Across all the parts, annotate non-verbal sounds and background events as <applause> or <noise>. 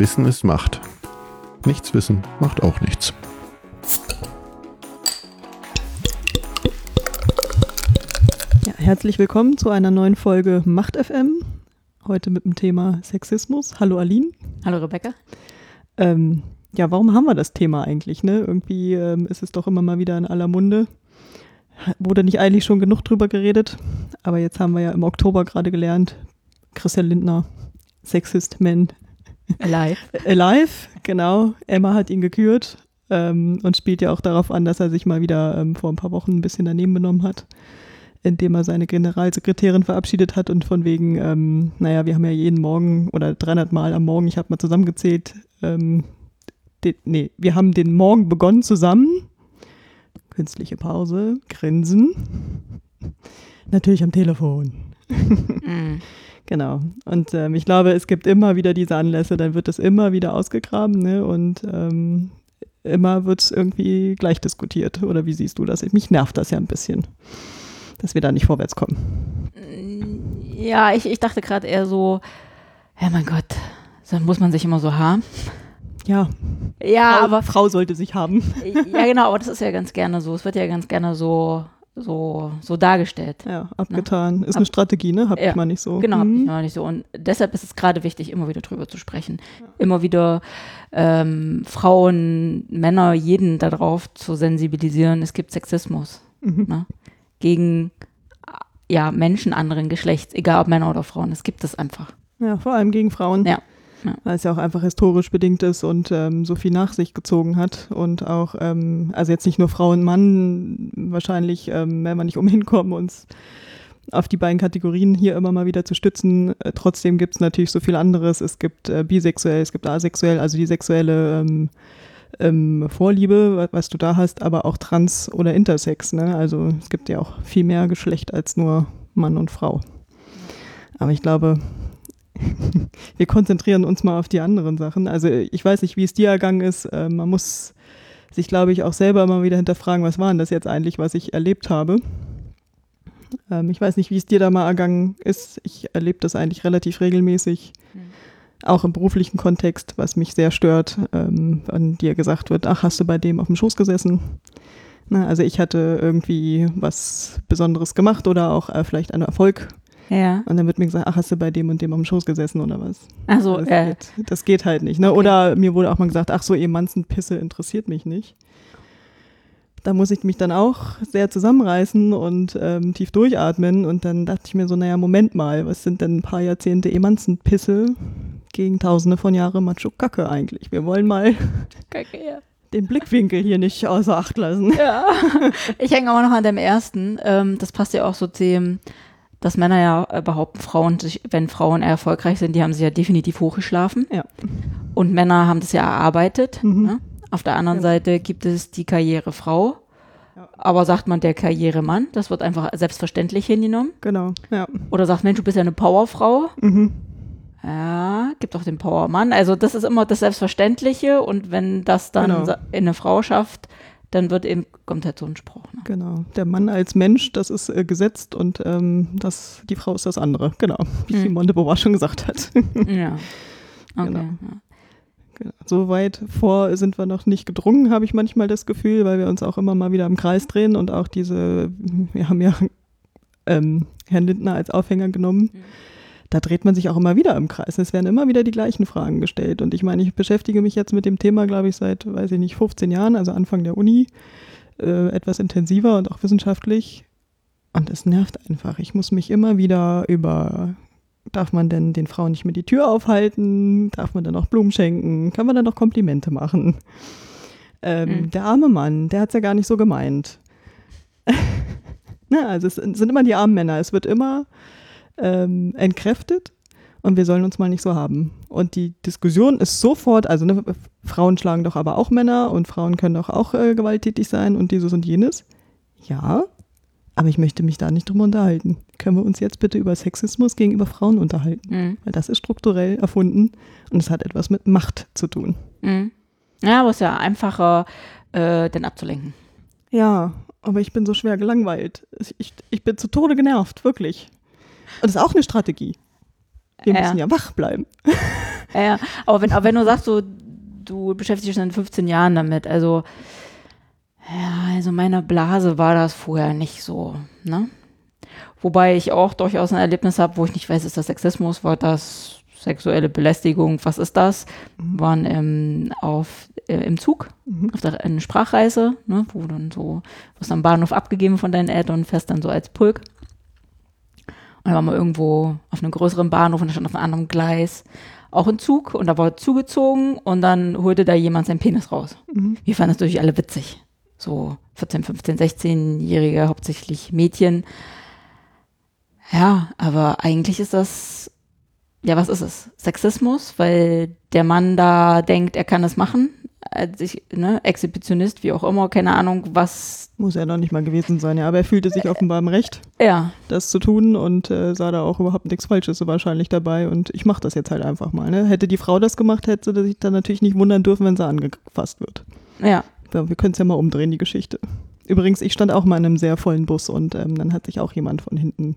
Wissen ist Macht. Nichts wissen macht auch nichts. Ja, herzlich willkommen zu einer neuen Folge Macht FM. Heute mit dem Thema Sexismus. Hallo Aline. Hallo Rebecca. Ähm, ja, warum haben wir das Thema eigentlich? Ne? Irgendwie ähm, ist es doch immer mal wieder in aller Munde. Wurde nicht eigentlich schon genug drüber geredet, aber jetzt haben wir ja im Oktober gerade gelernt, Christian Lindner, Sexist Man. Alive. Alive, genau. Emma hat ihn gekürt ähm, und spielt ja auch darauf an, dass er sich mal wieder ähm, vor ein paar Wochen ein bisschen daneben benommen hat, indem er seine Generalsekretärin verabschiedet hat und von wegen, ähm, naja, wir haben ja jeden Morgen oder 300 Mal am Morgen, ich habe mal zusammengezählt, ähm, den, nee, wir haben den Morgen begonnen zusammen. Künstliche Pause, Grinsen. Natürlich am Telefon. Mm. Genau. Und ähm, ich glaube, es gibt immer wieder diese Anlässe, dann wird es immer wieder ausgegraben ne? und ähm, immer wird es irgendwie gleich diskutiert. Oder wie siehst du das? Mich nervt das ja ein bisschen, dass wir da nicht vorwärts kommen. Ja, ich, ich dachte gerade eher so, ja mein Gott, so muss man sich immer so haben. Ja, Ja, Frau, aber Frau sollte sich haben. ja genau, aber das ist ja ganz gerne so. Es wird ja ganz gerne so so so dargestellt. Ja, abgetan. Ist eine Strategie, ne? Hab Ja, ich mal nicht so. Genau, hab Mhm. ich noch nicht so. Und deshalb ist es gerade wichtig, immer wieder drüber zu sprechen. Immer wieder ähm, Frauen, Männer, jeden darauf zu sensibilisieren, es gibt Sexismus Mhm. ne? gegen ja, Menschen anderen Geschlechts, egal ob Männer oder Frauen. Es gibt es einfach. Ja, vor allem gegen Frauen. Ja, ja. Weil es ja auch einfach historisch bedingt ist und ähm, so viel nach sich gezogen hat. Und auch, ähm, also jetzt nicht nur Frau und Mann, wahrscheinlich ähm, werden wir nicht umhin kommen, uns auf die beiden Kategorien hier immer mal wieder zu stützen. Äh, trotzdem gibt es natürlich so viel anderes. Es gibt äh, bisexuell, es gibt asexuell, also die sexuelle ähm, ähm, Vorliebe, wa- was du da hast, aber auch trans oder intersex. Ne? Also es gibt ja auch viel mehr Geschlecht als nur Mann und Frau. Aber ich glaube, <laughs> wir konzentrieren uns mal auf die anderen Sachen. Also ich weiß nicht, wie es dir ergangen ist. Äh, man muss sich, glaube ich, auch selber mal wieder hinterfragen, was war denn das jetzt eigentlich, was ich erlebt habe. Ähm, ich weiß nicht, wie es dir da mal ergangen ist. Ich erlebe das eigentlich relativ regelmäßig, auch im beruflichen Kontext, was mich sehr stört, ähm, wenn dir gesagt wird, ach, hast du bei dem auf dem Schoß gesessen? Na, also ich hatte irgendwie was Besonderes gemacht oder auch äh, vielleicht einen Erfolg Ja. und dann wird mir gesagt, ach, hast du bei dem und dem dem Schoß gesessen oder was? Also, das, äh, geht, das geht halt nicht. Ne? Oder mir wurde auch mal gesagt, ach so, ihr Manzenpisse interessiert mich nicht. Da muss ich mich dann auch sehr zusammenreißen und ähm, tief durchatmen. Und dann dachte ich mir so, naja, Moment mal, was sind denn ein paar Jahrzehnte Emanzenpisse gegen tausende von Jahren Macho-Kacke eigentlich? Wir wollen mal Kacke, ja. den Blickwinkel hier nicht außer Acht lassen. Ja. Ich hänge aber noch an dem ersten. Ähm, das passt ja auch so zu dem, dass Männer ja äh, behaupten, Frauen, sich, wenn Frauen erfolgreich sind, die haben sich ja definitiv hochgeschlafen. Ja. Und Männer haben das ja erarbeitet. Mhm. Ne? Auf der anderen Ja. Seite gibt es die Karrierefrau. Ja. Aber sagt man der Karrieremann, das wird einfach selbstverständlich hingenommen. Genau, ja. Oder sagt, Mensch, du bist ja eine Powerfrau. Mhm. Ja, gibt auch den Powermann. Also das ist immer das Selbstverständliche. Und wenn das dann Genau. eine Frau schafft, dann wird eben, kommt halt so ein Spruch. Ne? Genau. Der Mann als Mensch, das ist äh, gesetzt und ähm, das, die Frau ist das andere. Genau. Wie Mhm. Simone de Beauvoir schon gesagt hat. <laughs> Ja. Okay. Genau. Ja. Genau. So weit vor sind wir noch nicht gedrungen, habe ich manchmal das Gefühl, weil wir uns auch immer mal wieder im Kreis drehen und auch diese, wir haben ja ähm, Herrn Lindner als Aufhänger genommen. Mhm. Da dreht man sich auch immer wieder im Kreis. Es werden immer wieder die gleichen Fragen gestellt. Und ich meine, ich beschäftige mich jetzt mit dem Thema, glaube ich, seit, weiß ich nicht, 15 Jahren, also Anfang der Uni, äh, etwas intensiver und auch wissenschaftlich. Und es nervt einfach. Ich muss mich immer wieder über Darf man denn den Frauen nicht mehr die Tür aufhalten? Darf man dann auch Blumen schenken? Kann man dann auch Komplimente machen? Ähm, Mhm. Der arme Mann, der hat es ja gar nicht so gemeint. <laughs> Na, also es sind immer die armen Männer. Es wird immer ähm, entkräftet und wir sollen uns mal nicht so haben. Und die Diskussion ist sofort, also ne, Frauen schlagen doch aber auch Männer und Frauen können doch auch äh, gewalttätig sein und dieses und jenes. Ja, aber ich möchte mich da nicht drüber unterhalten. Können wir uns jetzt bitte über Sexismus gegenüber Frauen unterhalten? Mhm. Weil das ist strukturell erfunden und es hat etwas mit Macht zu tun. Mhm. Ja, aber es ist ja einfacher, äh, den abzulenken. Ja, aber ich bin so schwer gelangweilt. Ich, ich bin zu Tode genervt, wirklich. Und das ist auch eine Strategie. Wir Ja. müssen ja wach bleiben. <laughs> Ja. Aber, wenn, aber wenn du sagst, so, du beschäftigst dich in 15 Jahren damit, also, ja, also meiner Blase war das vorher nicht so, ne? Wobei ich auch durchaus ein Erlebnis habe, wo ich nicht weiß, ist das Sexismus, war das sexuelle Belästigung, was ist das? Mhm. Waren ähm, auf, äh, im Zug, Mhm. auf der eine Sprachreise, ne, wo dann so, wirst am Bahnhof abgegeben von deinen Eltern fährst dann so als Pulk. Und dann waren wir irgendwo auf einem größeren Bahnhof und da stand auf einem anderen Gleis auch ein Zug und da war zugezogen und dann holte da jemand seinen Penis raus. Mhm. Wir fanden das natürlich alle witzig. So 14, 15, 16-Jährige, hauptsächlich Mädchen. Ja, aber eigentlich ist das, ja, was ist es? Sexismus, weil der Mann da denkt, er kann es machen. Als ich, ne, Exhibitionist, wie auch immer, keine Ahnung, was, Muss er noch nicht mal gewesen sein, ja. Aber er fühlte sich offenbar im Recht, ja, das zu tun und äh, sah da auch überhaupt nichts Falsches so wahrscheinlich dabei. Und ich mache das jetzt halt einfach mal. Ne? Hätte die Frau das gemacht, hätte sie sich dann natürlich nicht wundern dürfen, wenn sie angefasst wird. ja, Ja, wir können es ja mal umdrehen, die Geschichte. Übrigens, ich stand auch mal in einem sehr vollen Bus und ähm, dann hat sich auch jemand von hinten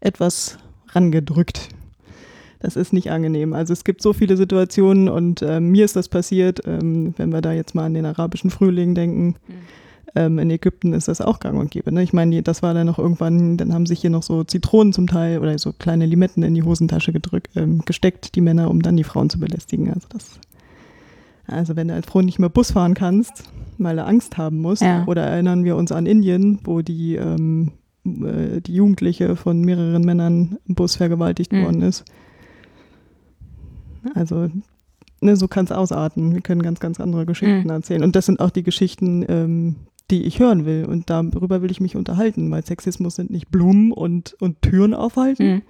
etwas rangedrückt. Das ist nicht angenehm. Also es gibt so viele Situationen und ähm, mir ist das passiert, ähm, wenn wir da jetzt mal an den arabischen Frühling denken. Ähm, in Ägypten ist das auch gang und gäbe. Ne? Ich meine, das war dann noch irgendwann, dann haben sich hier noch so Zitronen zum Teil oder so kleine Limetten in die Hosentasche gedrückt, ähm, gesteckt, die Männer, um dann die Frauen zu belästigen. Also das also wenn du als Frau nicht mehr Bus fahren kannst, weil du Angst haben musst, Ja. oder erinnern wir uns an Indien, wo die, ähm, äh, die Jugendliche von mehreren Männern im Bus vergewaltigt Mhm. worden ist. Also ne, so kann es ausarten. Wir können ganz, ganz andere Geschichten Mhm. erzählen. Und das sind auch die Geschichten, ähm, die ich hören will. Und darüber will ich mich unterhalten, weil Sexismus sind nicht Blumen und, und Türen aufhalten. hm.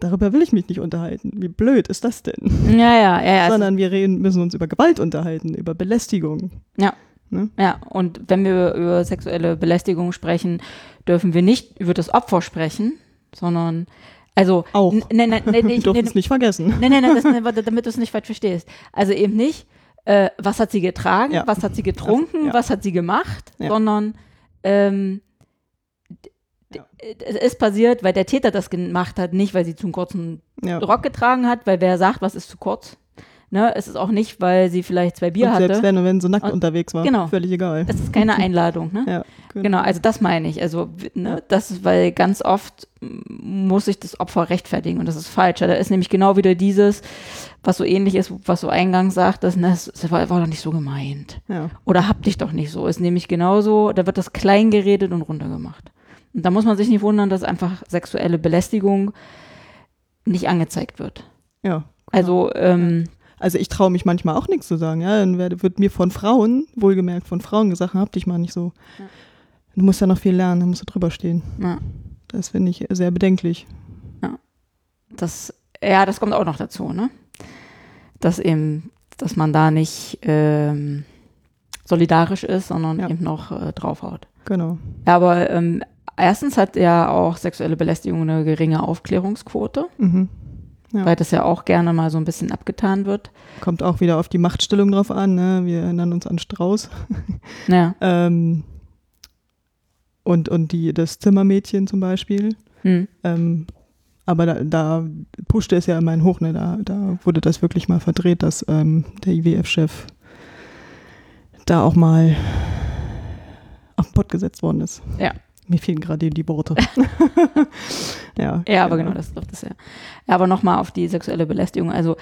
Darüber will ich mich nicht unterhalten. Wie blöd ist das denn? ja, ja, ja, ja. sondern wir reden, müssen uns über Gewalt unterhalten, über Belästigung. Ja, und wenn wir über sexuelle Belästigung sprechen, dürfen wir nicht über das Opfer sprechen, sondern, also, Auch. nein, nein, nein, <laughs> ich, dürfen nein, es nicht vergessen. nein, nein, nein, das, damit du es nicht falsch verstehst. Also eben nicht, äh, was hat sie getragen, Ja. was hat sie getrunken, Das- ja. was hat sie gemacht, Ja. sondern ähm, es ist passiert, weil der Täter das gemacht hat, nicht weil sie zu einen kurzen. Rock getragen hat, weil wer sagt, was ist zu kurz. Ne? Es ist auch nicht, weil sie vielleicht zwei Bier Und hatte. selbst wenn, wenn sie nackt Und- unterwegs war, genau. völlig egal. Es ist keine Einladung, ne? <laughs> Ja, Genau, also das meine ich. Also, ne, das ist, weil ganz oft muss sich das Opfer rechtfertigen und das ist falsch. Da ist nämlich genau wieder dieses, was so ähnlich ist, was so eingangs sagt, das, ne, das war, war doch nicht so gemeint. ja. Oder hab dich doch nicht so. Ist nämlich genauso, da wird das klein geredet und runtergemacht. Und da muss man sich nicht wundern, dass einfach sexuelle Belästigung nicht angezeigt wird. ja. Also, ähm, Also ich traue mich manchmal auch nichts zu sagen. Ja, dann wird mir von Frauen, wohlgemerkt von Frauen gesagt, hab dich mal nicht so. Ja. Du musst ja noch viel lernen, da musst du drüber stehen. ja, Das finde ich sehr bedenklich. das, ja, das kommt auch noch dazu, ne? Dass eben, dass man da nicht ähm, solidarisch ist, sondern Ja. eben noch äh, draufhaut. Genau. Ja, aber ähm, erstens hat ja auch sexuelle Belästigung eine geringe Aufklärungsquote, Mhm. Ja. weil das ja auch gerne mal so ein bisschen abgetan wird. Kommt auch wieder auf die Machtstellung drauf an. Ne? Wir erinnern uns an Strauß. Ja. <laughs> Ähm, und und die, das Zimmermädchen zum Beispiel. Hm. Ähm, aber da, da pushte es ja immerhin hoch, ne? da, da wurde das wirklich mal verdreht, dass ähm, der IWF-Chef da auch mal auf den Pott gesetzt worden ist. Ja. Mir fehlen gerade die Worte. <laughs> <laughs> ja, Ja, aber genau, das trifft es ja. ja. Aber nochmal auf die sexuelle Belästigung. Also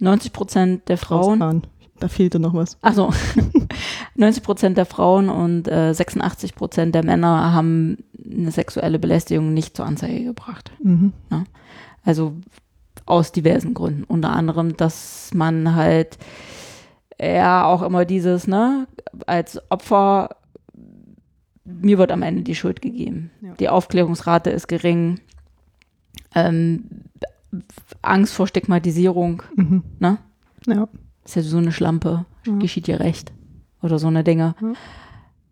90 Prozent der Frauen, Rausfahren. Da fehlte noch was. also 90 <laughs> Prozent der Frauen und äh, 86 Prozent der Männer haben eine sexuelle Belästigung nicht zur Anzeige gebracht. Mhm. Also aus diversen Gründen. Unter anderem, dass man halt ja auch immer dieses, ne, als Opfer, mir wird am Ende die Schuld gegeben. Ja. Die Aufklärungsrate ist gering. Ähm, Angst vor Stigmatisierung, Mhm. ne? Ja. Ist ja so eine Schlampe, Ja. geschieht dir recht. Oder so eine Dinge. Ja.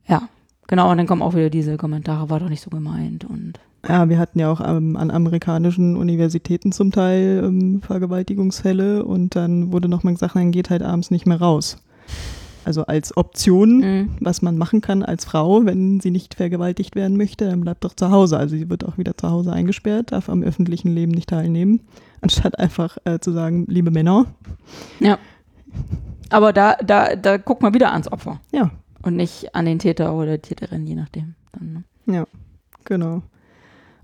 Ja, genau. Und dann kommen auch wieder diese Kommentare, war doch nicht so gemeint. Und Ja, wir hatten ja auch ähm, an amerikanischen Universitäten zum Teil ähm, Vergewaltigungsfälle und dann wurde nochmal gesagt, dann geht halt abends nicht mehr raus. Also als Option, Mhm. was man machen kann als Frau, wenn sie nicht vergewaltigt werden möchte, dann bleibt doch zu Hause. Also sie wird auch wieder zu Hause eingesperrt, darf am öffentlichen Leben nicht teilnehmen, <laughs> anstatt einfach äh, zu sagen, liebe Männer, Ja. Aber da, da, da guckt man wieder ans Opfer ja, und nicht an den Täter oder Täterin, je nachdem. Dann, ne? genau.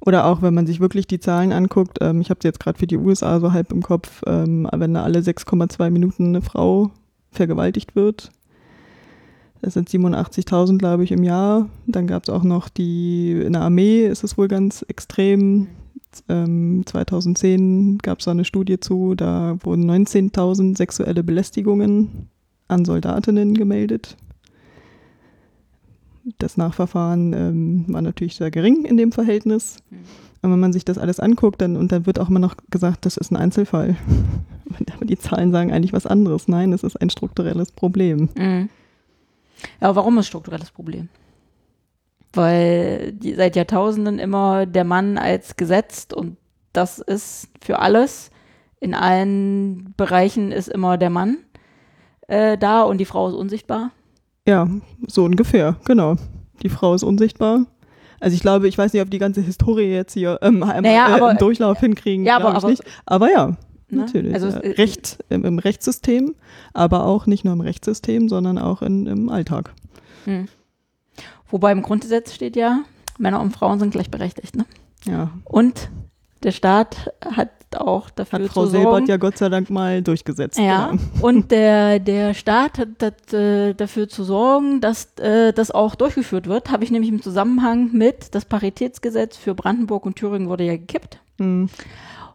Oder auch, wenn man sich wirklich die Zahlen anguckt, ähm, ich habe sie jetzt gerade für die USA so halb im Kopf, ähm, wenn da alle 6,2 Minuten eine Frau vergewaltigt wird, das sind 87.000, glaube ich, im Jahr. Dann gab es auch noch die, in der Armee ist es wohl ganz extrem. Ähm, 2010 gab es da eine Studie zu, da wurden 19.000 sexuelle Belästigungen an Soldatinnen gemeldet. Das Nachverfahren ähm, war natürlich sehr gering in dem Verhältnis. Aber wenn man sich das alles anguckt, dann, und dann wird auch immer noch gesagt, das ist ein Einzelfall. <laughs> Aber die Zahlen sagen eigentlich was anderes. Nein, es ist ein strukturelles Problem. Mhm. Ja, aber warum ist strukturelles Problem? Weil die, seit Jahrtausenden immer der Mann als gesetzt und das ist für alles. In allen Bereichen ist immer der Mann äh, da und die Frau ist unsichtbar. Ja, so ungefähr, genau. Die Frau ist unsichtbar. Also ich glaube, ich weiß nicht, ob die ganze Historie jetzt hier ähm, Naja, äh, aber- einen Durchlauf hinkriegen. Ja, aber- aber- nicht. aber ja, Ne? natürlich. Also ja. es- Recht im, im Rechtssystem, aber auch nicht nur im Rechtssystem, sondern auch in, im Alltag. Hm. Wobei im Grundgesetz steht ja, Männer und Frauen sind gleichberechtigt. Ne? Ja, Und der Staat hat auch dafür hat Frau zu sorgen, Silbert ja Gott sei Dank mal durchgesetzt. Ja, Genau. <laughs> und der, der Staat hat, hat äh, dafür zu sorgen, dass äh, das auch durchgeführt wird. Habe ich nämlich im Zusammenhang mit, das Paritätsgesetz für Brandenburg und Thüringen wurde ja gekippt. Hm.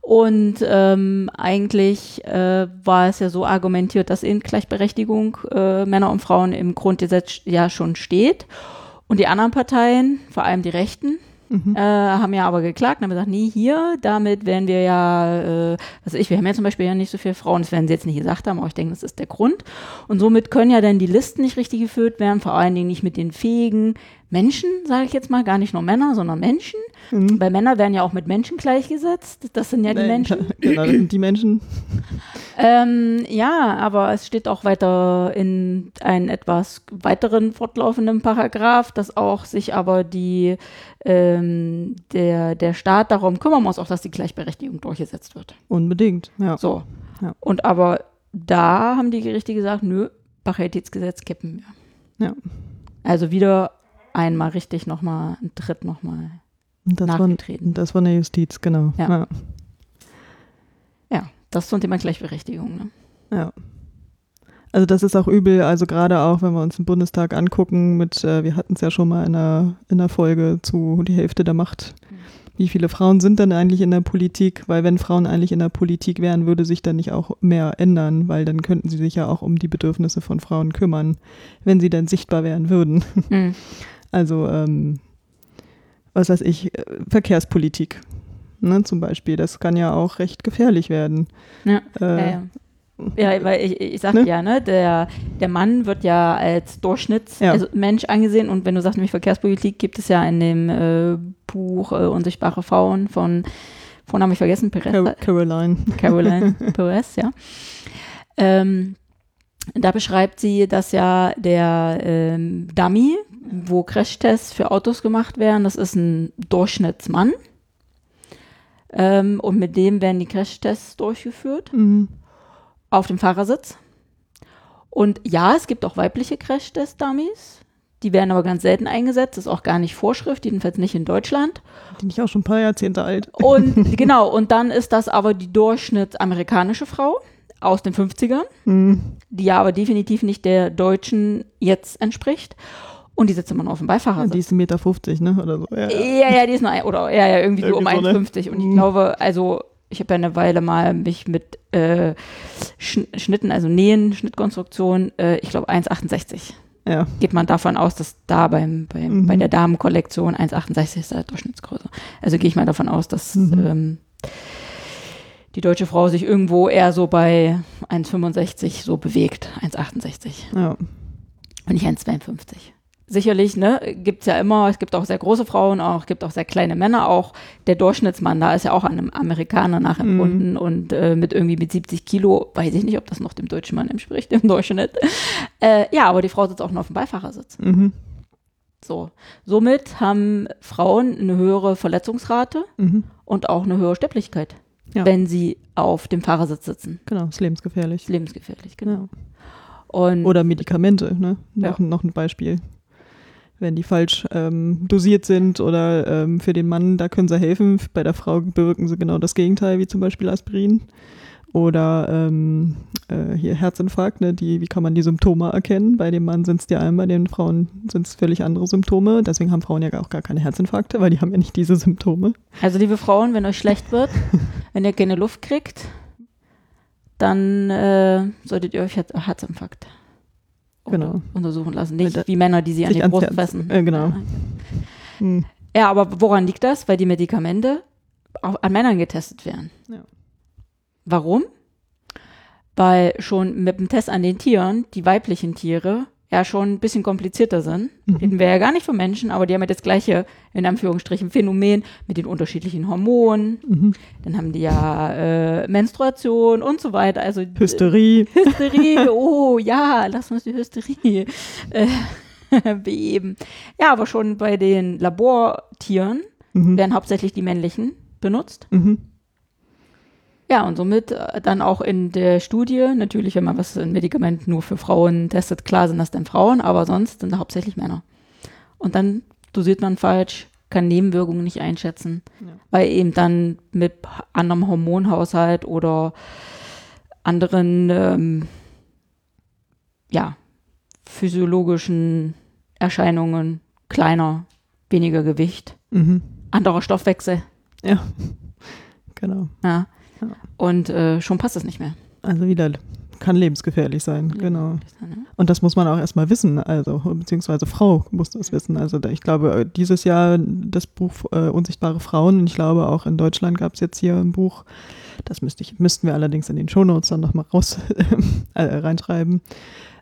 Und ähm, eigentlich äh, war es ja so argumentiert, dass in Gleichberechtigung äh, Männer und Frauen im Grundgesetz ja schon steht. Und die anderen Parteien, vor allem die Rechten, Mhm. äh, haben ja aber geklagt und haben gesagt, nee, hier, damit werden wir ja, äh, was weiß ich, wir haben ja zum Beispiel ja nicht so viele Frauen, das werden sie jetzt nicht gesagt haben, aber ich denke, das ist der Grund. Und somit können ja dann die Listen nicht richtig geführt werden, vor allen Dingen nicht mit den fähigen Menschen, sage ich jetzt mal, gar nicht nur Männer, sondern Menschen. Mhm. Weil Männer werden ja auch mit Menschen gleichgesetzt. Das sind ja die Nein, Menschen. <laughs> Genau, das sind die Menschen. Ähm, ja, aber es steht auch weiter in einen etwas weiteren fortlaufenden Paragraph, dass auch sich aber die, ähm, der, der Staat darum kümmern muss, auch dass die Gleichberechtigung durchgesetzt wird. Unbedingt, ja. So. Ja. Und aber da haben die Gerichte gesagt, nö, Paritätsgesetz kippen wir. Ja. Also wieder einmal richtig nochmal, ein Tritt nochmal Und das, war, nachgetreten. das war eine Justiz, genau. Ja. Ja. Ja, das zum Thema Gleichberechtigung. Ne? Ja. Also das ist auch übel, also gerade auch, wenn wir uns den Bundestag angucken mit, äh, wir hatten es ja schon mal in der, in der Folge zu die Hälfte der Macht. Wie viele Frauen sind denn eigentlich in der Politik? Weil wenn Frauen eigentlich in der Politik wären, würde sich dann nicht auch mehr ändern, weil dann könnten sie sich ja auch um die Bedürfnisse von Frauen kümmern, wenn sie dann sichtbar werden würden. Mhm. Also, ähm, was weiß ich, äh, Verkehrspolitik. Ne, zum Beispiel, das kann ja auch recht gefährlich werden. Ja. Äh, Ja, ja. ja, weil ich, ich sagte Ne? ja, ne, der, der Mann wird ja als Durchschnittsmensch Ja. also angesehen und wenn du sagst nämlich Verkehrspolitik, gibt es ja in dem äh, Buch äh, Unsichtbare Frauen von, von habe ich vergessen, Perez, Car Caroline. Caroline <laughs> Perez, ja. Ähm, da beschreibt sie, dass ja der ähm, Dummy, wo Crashtests für Autos gemacht werden, das ist ein Durchschnittsmann. Ähm, und mit dem werden die Crashtests durchgeführt Mhm. auf dem Fahrersitz. Und ja, es gibt auch weibliche Crash-Test-Dummies. Die werden aber ganz selten eingesetzt. Das ist auch gar nicht Vorschrift, jedenfalls nicht in Deutschland. Die nicht auch schon ein paar Jahrzehnte alt. Und <laughs> genau, und dann ist das aber die durchschnittsamerikanische Frau aus den 50ern, Mhm. die ja aber definitiv nicht der deutschen jetzt entspricht. Und die sitzt immer noch auf dem Ja, Beifahrersitz. die ist 1,50 Meter, 50, ne? Oder so. Ja, ja. Ja, ja, die ist nur, ein- oder ja, ja, irgendwie so um Irgendwie so, ne? 1,50. Und ich Mhm. glaube, also ich habe ja eine Weile mal mich mit äh, Schn Schnitten, also Nähen, Schnittkonstruktion, äh, ich glaube 1,68. ja. Geht man davon aus, dass da beim, beim, Mhm. bei der Damenkollektion 1,68 ist der Durchschnittsgröße. Also gehe ich mal davon aus, dass Mhm. ähm, die deutsche Frau sich irgendwo eher so bei 1,65 so bewegt, 1,68 ja. und nicht 1,52. sicherlich, ne, gibt's ja immer, es gibt auch sehr große Frauen auch, gibt auch sehr kleine Männer auch. Der Durchschnittsmann, da ist ja auch an einem Amerikaner nachempfunden und äh, mit irgendwie mit 70 Kilo, weiß ich nicht, ob das noch dem deutschen Mann entspricht im Durchschnitt. Äh, ja, aber die Frau sitzt auch noch auf dem Beifahrersitz. Mhm. So. Somit haben Frauen eine höhere Verletzungsrate Mhm. und auch eine höhere Sterblichkeit, Ja. wenn sie auf dem Fahrersitz sitzen. Genau, ist lebensgefährlich. Ist lebensgefährlich, genau. Und Oder Medikamente, ne? Noch, noch ein Beispiel. Wenn die falsch ähm, dosiert sind oder ähm, für den Mann, da können sie helfen. Bei der Frau bewirken sie genau das Gegenteil, wie zum Beispiel Aspirin. Oder ähm, äh, hier Herzinfarkt, ne? die, wie kann man die Symptome erkennen? Bei dem Mann sind es die einen, bei den Frauen sind es völlig andere Symptome. Deswegen haben Frauen ja auch gar keine Herzinfarkte, weil die haben ja nicht diese Symptome. Also liebe Frauen, wenn euch schlecht wird, <laughs> wenn ihr keine Luft kriegt, dann äh, solltet ihr euch Herz Herzinfarkt Genau. untersuchen lassen. Nicht wie Männer, die sie an die Brust Herz- fressen. äh, genau. Hm. Ja, aber woran liegt das? Weil die Medikamente auch an Männern getestet werden. Ja. Warum? Weil schon mit dem Test an den Tieren, die weiblichen Tiere, ja schon ein bisschen komplizierter sind. Mhm. Reden wir ja gar nicht von Menschen, aber die haben ja das gleiche, in Anführungsstrichen, Phänomen mit den unterschiedlichen Hormonen. Mhm. Dann haben die ja äh, Menstruation und so weiter. Also äh, Hysterie. Hysterie, oh ja, lass uns die Hysterie äh, <laughs> beheben. Ja, aber schon bei den Labortieren Mhm. werden hauptsächlich die männlichen benutzt. Mhm. Ja, und somit äh, dann auch in der Studie, natürlich, wenn man was ein Medikament nur für Frauen testet, klar sind das dann Frauen, aber sonst sind da hauptsächlich Männer. Und dann dosiert man falsch, kann Nebenwirkungen nicht einschätzen, Ja. weil eben dann mit anderem Hormonhaushalt oder anderen, ähm, ja, physiologischen Erscheinungen, kleiner, weniger Gewicht, Mhm. anderer Stoffwechsel, Ja, <laughs> genau. ja. Ja. Und äh, schon passt es nicht mehr. Also wieder kann lebensgefährlich sein, genau. Ne? Und das muss man auch erstmal wissen, also beziehungsweise Frau muss das wissen. Also ich glaube, äh, dieses Jahr das Buch äh, Unsichtbare Frauen, und ich glaube auch in Deutschland gab es jetzt hier ein Buch, das müsste ich, müssten wir allerdings in den Shownotes dann nochmal raus <laughs> äh, reinschreiben.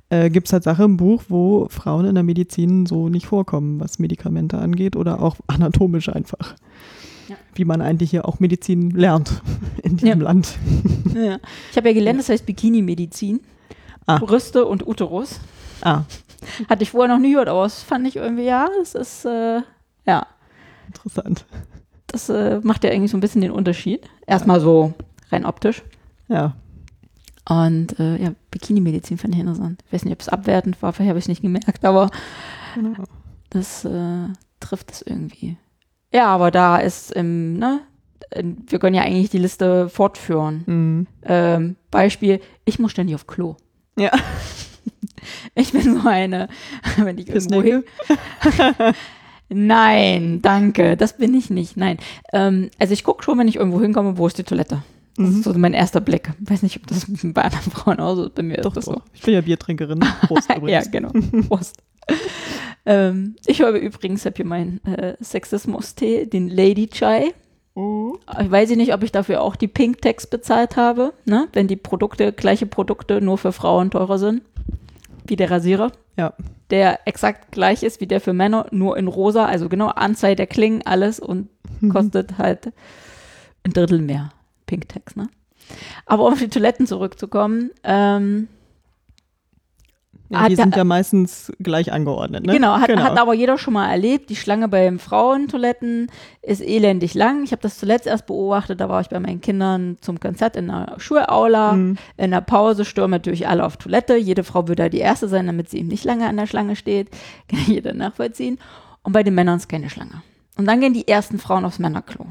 Äh, Gibt es halt Sachen im Buch, wo Frauen in der Medizin so nicht vorkommen, was Medikamente angeht oder auch anatomisch einfach. Ja. Wie man eigentlich hier auch Medizin lernt <laughs> in diesem Ja. Land. Ja. Ich habe ja gelernt, das heißt Bikini-Medizin. Ah. Brüste und Uterus. Ah, Hatte ich vorher noch nie gehört, aber das fand ich irgendwie, ja, es ist, äh, ja, interessant. das äh, macht ja eigentlich so ein bisschen den Unterschied. Erstmal so rein optisch. Ja, Und äh, ja, Bikini-Medizin fand ich interessant. Ich weiß nicht, ob es abwertend war, vorher habe ich es nicht gemerkt, aber genau. das äh, trifft es irgendwie. Ja, aber da ist im, ne, wir können ja eigentlich die Liste fortführen. Mhm. Ähm, Beispiel, ich muss ständig auf Klo. Ja. <laughs> Ich bin so eine, <laughs> wenn ich irgendwo hin. <laughs> Nein, danke, das bin ich nicht. Nein. Ähm, also ich gucke schon, wenn ich irgendwo hinkomme, wo ist die Toilette? Das Mhm. ist so mein erster Blick. Ich weiß nicht, ob das bei anderen Frauen auch so ist. Bei mir Doch, ist das doch. so. Ich bin ja Biertrinkerin. Prost ja, übrigens. genau. Prost. Ähm, ich habe übrigens, habe hier meinen äh, Sexismus-Tee, den Lady Chai. Mhm. Ich weiß nicht, ob ich dafür auch die Pink Tax bezahlt habe, ne? wenn die Produkte, gleiche Produkte nur für Frauen teurer sind, wie der Rasierer, Ja. der exakt gleich ist wie der für Männer, nur in rosa, also genau Anzahl der Klingen, alles und Mhm. kostet halt ein Drittel mehr. Pink Tax, ne? Aber um auf die Toiletten zurückzukommen, ähm, Ja, die sind ja meistens gleich angeordnet, ne? Genau, hat, hat aber jeder schon mal erlebt. Die Schlange bei den Frauentoiletten ist elendig lang. Ich habe das zuletzt erst beobachtet, da war ich bei meinen Kindern zum Konzert in der Schulaula. Mhm. In der Pause stürmen natürlich alle auf Toilette. Jede Frau würde da die Erste sein, damit sie eben nicht lange an der Schlange steht. <laughs> Kann jeder nachvollziehen. Und bei den Männern ist keine Schlange. Und dann gehen die ersten Frauen aufs Männerklo.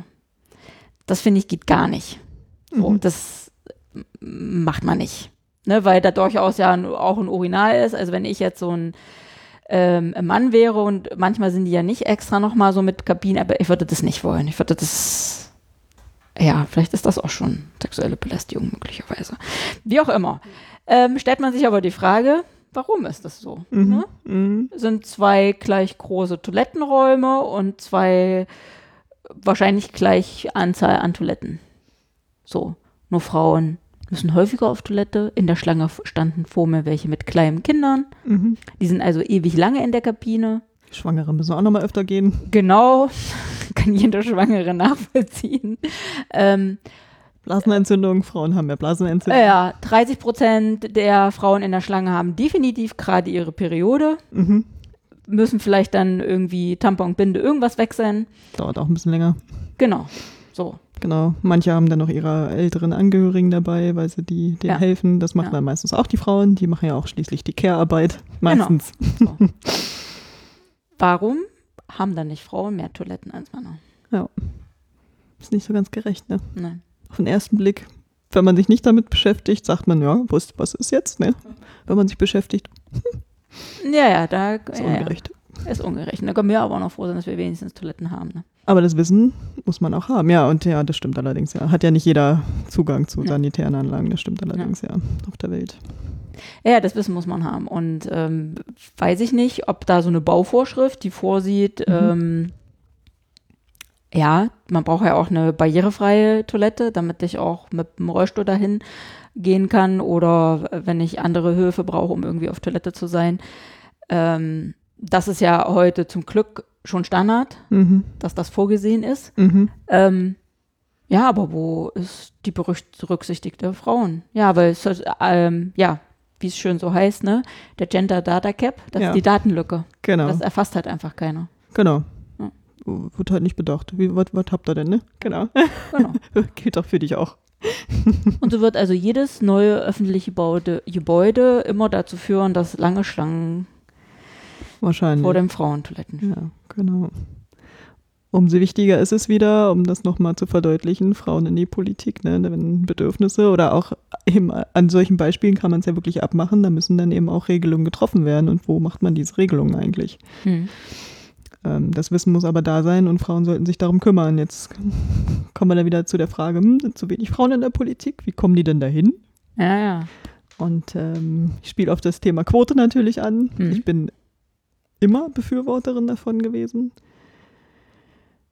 Das finde ich geht gar nicht. So, Mhm. Das macht man nicht. Ne, weil da durchaus ja auch ein Urinal ist. Also wenn ich jetzt so ein ähm, Mann wäre und manchmal sind die ja nicht extra nochmal so mit Kabinen, aber ich würde das nicht wollen. Ich würde das, ja, vielleicht ist das auch schon sexuelle Belästigung möglicherweise. Wie auch immer. Ähm, stellt man sich aber die Frage, warum ist das so? Mhm. Ne? Mhm. Sind zwei gleich große Toilettenräume und zwei wahrscheinlich gleich Anzahl an Toiletten. So, nur Frauen müssen häufiger auf Toilette. In der Schlange standen vor mir welche mit kleinen Kindern. Mhm. Die sind also ewig lange in der Kabine. Schwangere müssen auch nochmal öfter gehen. Genau, <laughs> kann jeder Schwangere nachvollziehen. Ähm, Blasenentzündung, Frauen haben ja Blasenentzündung. ja, 30 Prozent der Frauen in der Schlange haben definitiv gerade ihre Periode, Mhm. müssen vielleicht dann irgendwie Tampon, Binde, irgendwas wechseln. Dauert auch ein bisschen länger. Genau, so. Genau. Manche haben dann noch ihre älteren Angehörigen dabei, weil sie die, denen Ja. helfen. Das machen Ja. dann meistens auch die Frauen. Die machen ja auch schließlich die Care-Arbeit. <laughs> Meistens. So. <laughs> Warum haben dann nicht Frauen mehr Toiletten als Männer? Ist nicht so ganz gerecht, ne? Nein. Auf den ersten Blick, wenn man sich nicht damit beschäftigt, sagt man, ja, was, was ist jetzt, ne? Wenn man sich beschäftigt, <laughs> Ja, ja, da ist ja, ja, ungerecht. Ist ungerecht. Da können wir aber auch noch froh sein, dass wir wenigstens Toiletten haben. Ne? Aber das Wissen muss man auch haben. Ja, und ja, das stimmt allerdings, ja. Hat ja nicht jeder Zugang zu Ja. sanitären Anlagen, das stimmt allerdings, ja, auf der Welt. Ja, ja, das Wissen muss man haben. Und ähm, weiß ich nicht, ob da so eine Bauvorschrift, die vorsieht, Mhm. ähm, ja, man braucht ja auch eine barrierefreie Toilette, damit ich auch mit dem Rollstuhl dahin gehen kann oder wenn ich andere Hilfe brauche, um irgendwie auf Toilette zu sein. Ähm, das ist ja heute zum Glück schon Standard, Mhm. dass das vorgesehen ist. Mhm. Ähm, ja, aber wo ist die berücksichtigte Frauen? Ja, weil es, ähm, ja, wie es schön so heißt, ne? Der Gender Data Cap, das Ja. ist die Datenlücke. Genau, Das erfasst halt einfach keiner. genau. Ja. Wird halt nicht bedacht. Wie, was, was habt ihr denn, ne? Genau. Genau. <laughs> Gilt doch für dich auch. <laughs> Und so wird also jedes neue öffentliche Gebäude, Gebäude immer dazu führen, dass lange Schlangen Wahrscheinlich. vor den Frauentoiletten. Ja, genau. Umso wichtiger ist es wieder, um das nochmal zu verdeutlichen, Frauen in die Politik, ne? wenn Bedürfnisse oder auch eben an solchen Beispielen kann man es ja wirklich abmachen, da müssen dann eben auch Regelungen getroffen werden. Und wo macht man diese Regelungen eigentlich? Hm. Ähm, das Wissen muss aber da sein und Frauen sollten sich darum kümmern. Jetzt kommen wir dann wieder zu der Frage, hm, sind zu wenig Frauen in der Politik? Wie kommen die denn dahin? Ja, ja. Und ähm, ich spiele auf das Thema Quote natürlich an. Mhm. Ich bin immer Befürworterin davon gewesen.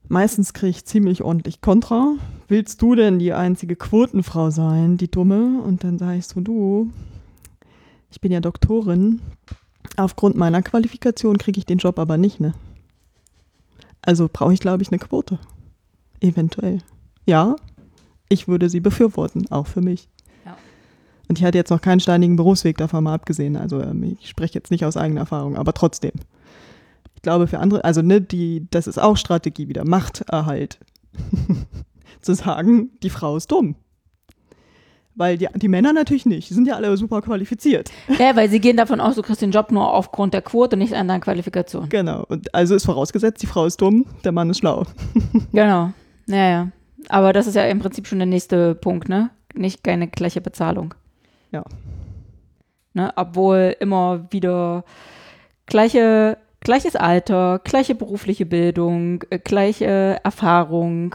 Meistens kriege ich ziemlich ordentlich Kontra. Willst du denn die einzige Quotenfrau sein, die Dumme? Und dann sage ich so, du, ich bin ja Doktorin. Aufgrund meiner Qualifikation kriege ich den Job aber nicht, ne? Also brauche ich, glaube ich, eine Quote. Eventuell. Ja, ich würde sie befürworten, auch für mich. Und ich hatte jetzt noch keinen steinigen Berufsweg davon mal abgesehen. Also ähm, ich spreche jetzt nicht aus eigener Erfahrung, aber trotzdem. Glaube für andere, also ne, die, das ist auch Strategie wieder, Machterhalt. <laughs> Zu sagen, die Frau ist dumm. Weil die, die Männer natürlich nicht, die sind ja alle super qualifiziert. ja, weil sie gehen davon aus, du kriegst den Job nur aufgrund der Quote, nicht an deinen Qualifikationen. Genau. Und also ist vorausgesetzt, die Frau ist dumm, der Mann ist schlau. <laughs> Genau. Ja, ja. Aber das ist ja im Prinzip schon der nächste Punkt, ne? Nicht keine gleiche Bezahlung. Ja. Ne? Obwohl immer wieder gleiche, gleiches Alter, gleiche berufliche Bildung, äh, gleiche Erfahrung,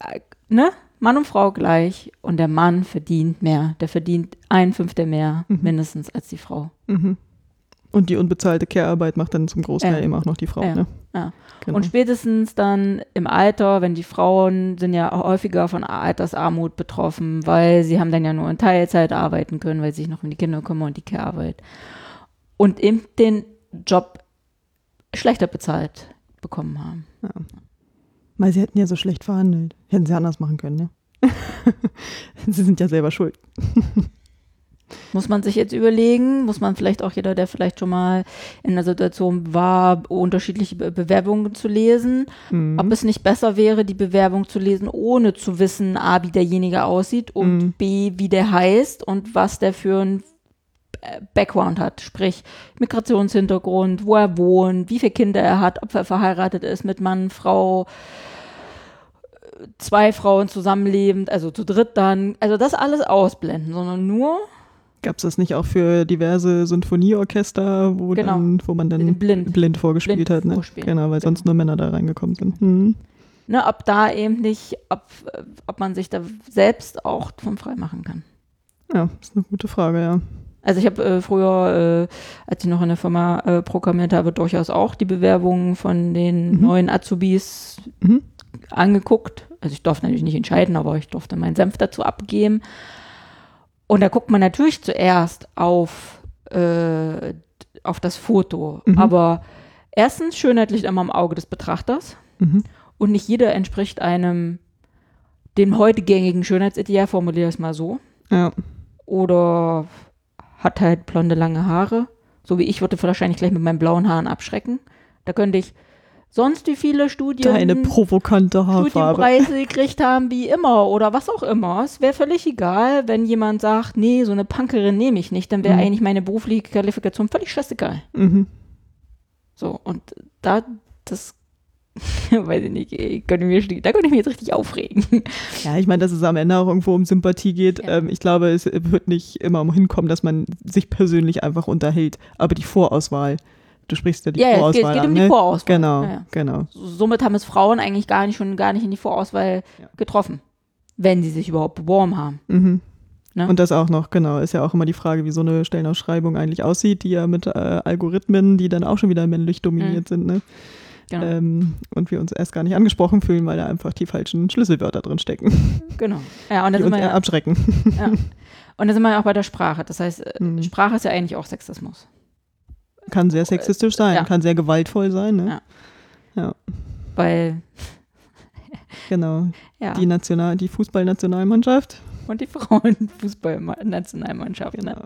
äh, ne? Mann und Frau gleich und der Mann verdient mehr. Der verdient ein Fünftel mehr Mhm. mindestens als die Frau. Mhm. Und die unbezahlte Care-Arbeit macht dann zum Großteil Ja. eben auch noch die Frau. Ja. Ne? Ja. Genau. Und spätestens dann im Alter, wenn die Frauen sind ja häufiger von Altersarmut betroffen, weil sie haben dann ja nur in Teilzeit arbeiten können, weil sie sich noch um die Kinder kümmern und die Care-Arbeit. Und eben den Job schlechter bezahlt bekommen haben. Weil sie hätten ja so schlecht verhandelt. Hätten sie anders machen können, ne? <laughs> sie sind ja selber schuld. <laughs> Muss man sich jetzt überlegen, muss man vielleicht auch jeder, der vielleicht schon mal in der Situation war, unterschiedliche Be Bewerbungen zu lesen, Mhm. ob es nicht besser wäre, die Bewerbung zu lesen, ohne zu wissen, A, wie derjenige aussieht und Mhm. B, wie der heißt und was der für ein Background hat, sprich Migrationshintergrund, wo er wohnt, wie viele Kinder er hat, ob er verheiratet ist mit Mann, Frau, äh, zwei Frauen zusammenlebend, also zu dritt dann, also das alles ausblenden, sondern nur Gab es das nicht auch für diverse Sinfonieorchester, wo, Genau. dann, wo man dann blind. blind vorgespielt Blind hat? Ne? vorspielen. Genau, weil sonst nur Männer da reingekommen sind. Mhm. Ne, ob da eben nicht, ob, äh, ob man sich da selbst auch von frei machen kann. Ja, ist eine gute Frage, ja. Also ich habe äh, früher, äh, als ich noch in der Firma äh, programmiert habe, durchaus auch die Bewerbungen von den Mhm. neuen Azubis Mhm. angeguckt. Also ich durfte natürlich nicht entscheiden, aber ich durfte meinen Senf dazu abgeben. Und da guckt man natürlich zuerst auf, äh, auf das Foto. Mhm. Aber erstens, Schönheit liegt immer im Auge des Betrachters. Mhm. Und nicht jeder entspricht einem dem heute gängigen Schönheitsideal, formuliere ich es mal so. Ja. Oder hat halt blonde, lange Haare. So wie ich würde wahrscheinlich gleich mit meinen blauen Haaren abschrecken. Da könnte ich sonst wie viele Studien, Deine provokante Haarfarbe. Studienpreise gekriegt haben, wie immer oder was auch immer. Es wäre völlig egal, wenn jemand sagt, nee, so eine Punkerin nehme ich nicht, dann wäre Mhm. eigentlich meine berufliche Qualifikation völlig scheißegal. Mhm. So, und da, das, <laughs> weiß ich nicht, ey, könnte mir, da könnte ich mich jetzt richtig aufregen. Ja, ich meine, dass es am Ende auch irgendwo um Sympathie geht. Ja. Ähm, ich glaube, es wird nicht immer um hinkommen, dass man sich persönlich einfach unterhält. Aber die Vorauswahl, du sprichst ja die ja, ja, es Vorauswahl geht, es geht um die ne? Vorauswahl. Genau, Ja, genau. Somit haben es Frauen eigentlich gar nicht schon gar nicht in die Vorauswahl getroffen, wenn sie sich überhaupt beworben haben. Mhm. Ne? Und das auch noch, genau, ist ja auch immer die Frage, wie so eine Stellenausschreibung eigentlich aussieht, die ja mit äh, Algorithmen, die dann auch schon wieder männlich dominiert sind, ne? Genau. Ähm, und wir uns erst gar nicht angesprochen fühlen, weil da einfach die falschen Schlüsselwörter drin stecken, genau. Ja, und da die sind uns wir eher ja, abschrecken. ja. Und da sind wir ja auch bei der Sprache. Das heißt, äh, Mhm. Sprache ist ja eigentlich auch Sexismus. Kann sehr sexistisch sein, Ja. kann sehr gewaltvoll sein, ne? Ja. Weil, Genau. <laughs> ja, Die National, die Fußballnationalmannschaft. Und die Frauen-Fußball-Nationalmannschaft. Ne?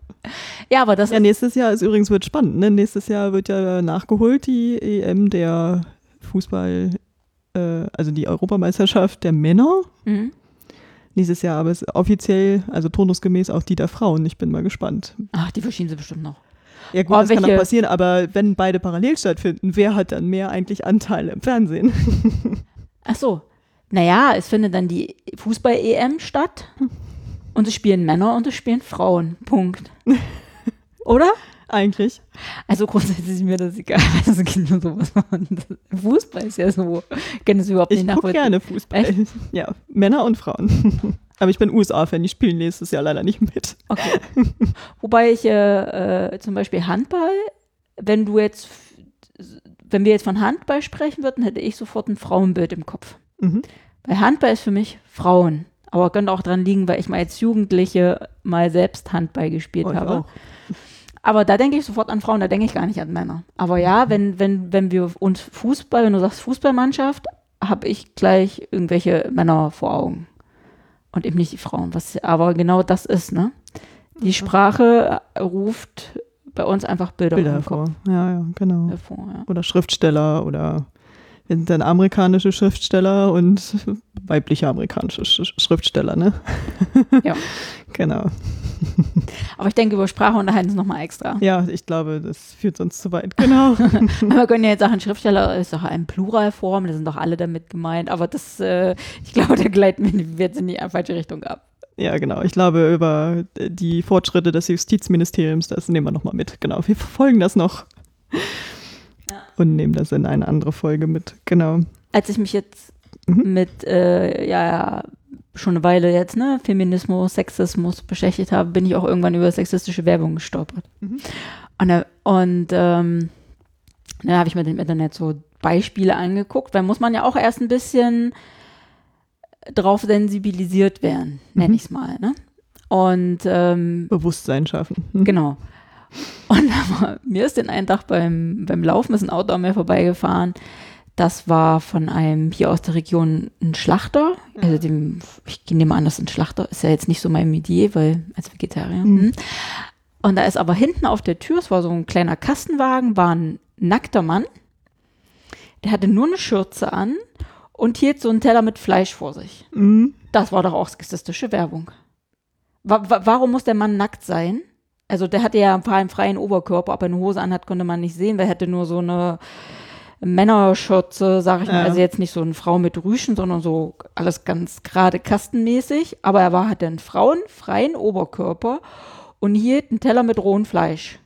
Ja, aber das Ja, nächstes Jahr ist übrigens wird spannend. Ne? Nächstes Jahr wird ja nachgeholt die EM der Fußball, äh, also die Europameisterschaft der Männer. Mhm. Nächstes Jahr aber ist offiziell, also turnusgemäß auch die der Frauen. Ich bin mal gespannt. Ach, die verschieben sie bestimmt noch. Ja gut, Oh, das kann auch welche- passieren, aber wenn beide parallel stattfinden, wer hat dann mehr eigentlich Anteile im Fernsehen? Ach so. Naja, es findet dann die Fußball-EM statt und es spielen Männer und es spielen Frauen. Punkt. <laughs> Oder? eigentlich. Also grundsätzlich ist mir das egal. <laughs> Also geht nur sowas von. Fußball ist ja so. Ich kann das überhaupt Ich nicht gucke nachvollziehen. gerne Fußball. Ja, Männer und Frauen. <laughs> aber ich bin USA-Fan, die spielen nächstes Jahr leider nicht mit. Okay. Wobei ich äh, äh, zum Beispiel Handball, wenn du jetzt, wenn wir jetzt von Handball sprechen würden, hätte ich sofort ein Frauenbild im Kopf. Mhm. Weil Handball ist für mich Frauen. Aber könnte auch dran liegen, weil ich mal als Jugendliche mal selbst Handball gespielt Oh, habe. auch. Aber da denke ich sofort an Frauen, da denke ich gar nicht an Männer. Aber ja, wenn, wenn, wenn wir uns Fußball, wenn du sagst Fußballmannschaft, habe ich gleich irgendwelche Männer vor Augen. Und eben nicht die Frauen. Was aber genau das ist, ne? Die Sprache ruft bei uns einfach Bilder, Bilder im Kopf hervor. Ja, ja, genau. hervor. Ja. Oder Schriftsteller oder dann amerikanische Schriftsteller und weibliche amerikanische Sch Schriftsteller, ne? Ja. <laughs> Genau. Aber ich denke, über Sprache unterhalten uns nochmal extra. Ja, ich glaube, das führt sonst zu weit. Genau. <laughs> Aber wir können ja jetzt sagen, Schriftsteller ist doch eine Pluralform, da sind doch alle damit gemeint. Aber das, äh, ich glaube, da gleiten wir jetzt in die falsche Richtung ab. ja, genau. Ich glaube, über die Fortschritte des Justizministeriums, das nehmen wir nochmal mit. Genau. Wir verfolgen das noch. Und nehmen das in eine andere Folge mit. Genau. Als ich mich jetzt Mhm. mit, äh, ja, schon eine Weile jetzt, ne, Feminismus, Sexismus beschäftigt habe, bin ich auch irgendwann über sexistische Werbung gestolpert. Mhm. Und, da- und ähm, dann habe ich mir im Internet so Beispiele angeguckt, weil muss man ja auch erst ein bisschen drauf sensibilisiert werden, nenne Mhm. ich es mal. Ne? Und ähm, Bewusstsein schaffen. Mhm. Genau. <laughs> Und mir ist den einen Tag beim, beim Laufen ist ein Auto an mir vorbeigefahren. Das war von einem hier aus der Region ein Schlachter. Also dem, ich nehme an, das ist ein Schlachter. Ist ja jetzt nicht so mein Metier, weil als Vegetarier. Mhm. hm. Und da ist aber hinten auf der Tür, es war so ein kleiner Kastenwagen, war ein nackter Mann. Der hatte nur eine Schürze an und hielt so einen Teller mit Fleisch vor sich. Mhm. Das war doch auch sexistische Werbung. Wa warum muss der Mann nackt sein? Also der hatte ja einen freien Oberkörper, ob er eine Hose anhat, konnte man nicht sehen, weil er hätte nur so eine Männerschürze, sag ich mal, Ja. also jetzt nicht so eine Frau mit Rüschen, sondern so alles ganz gerade kastenmäßig, aber er war, hatte einen frauenfreien Oberkörper und hielt einen Teller mit rohem Fleisch.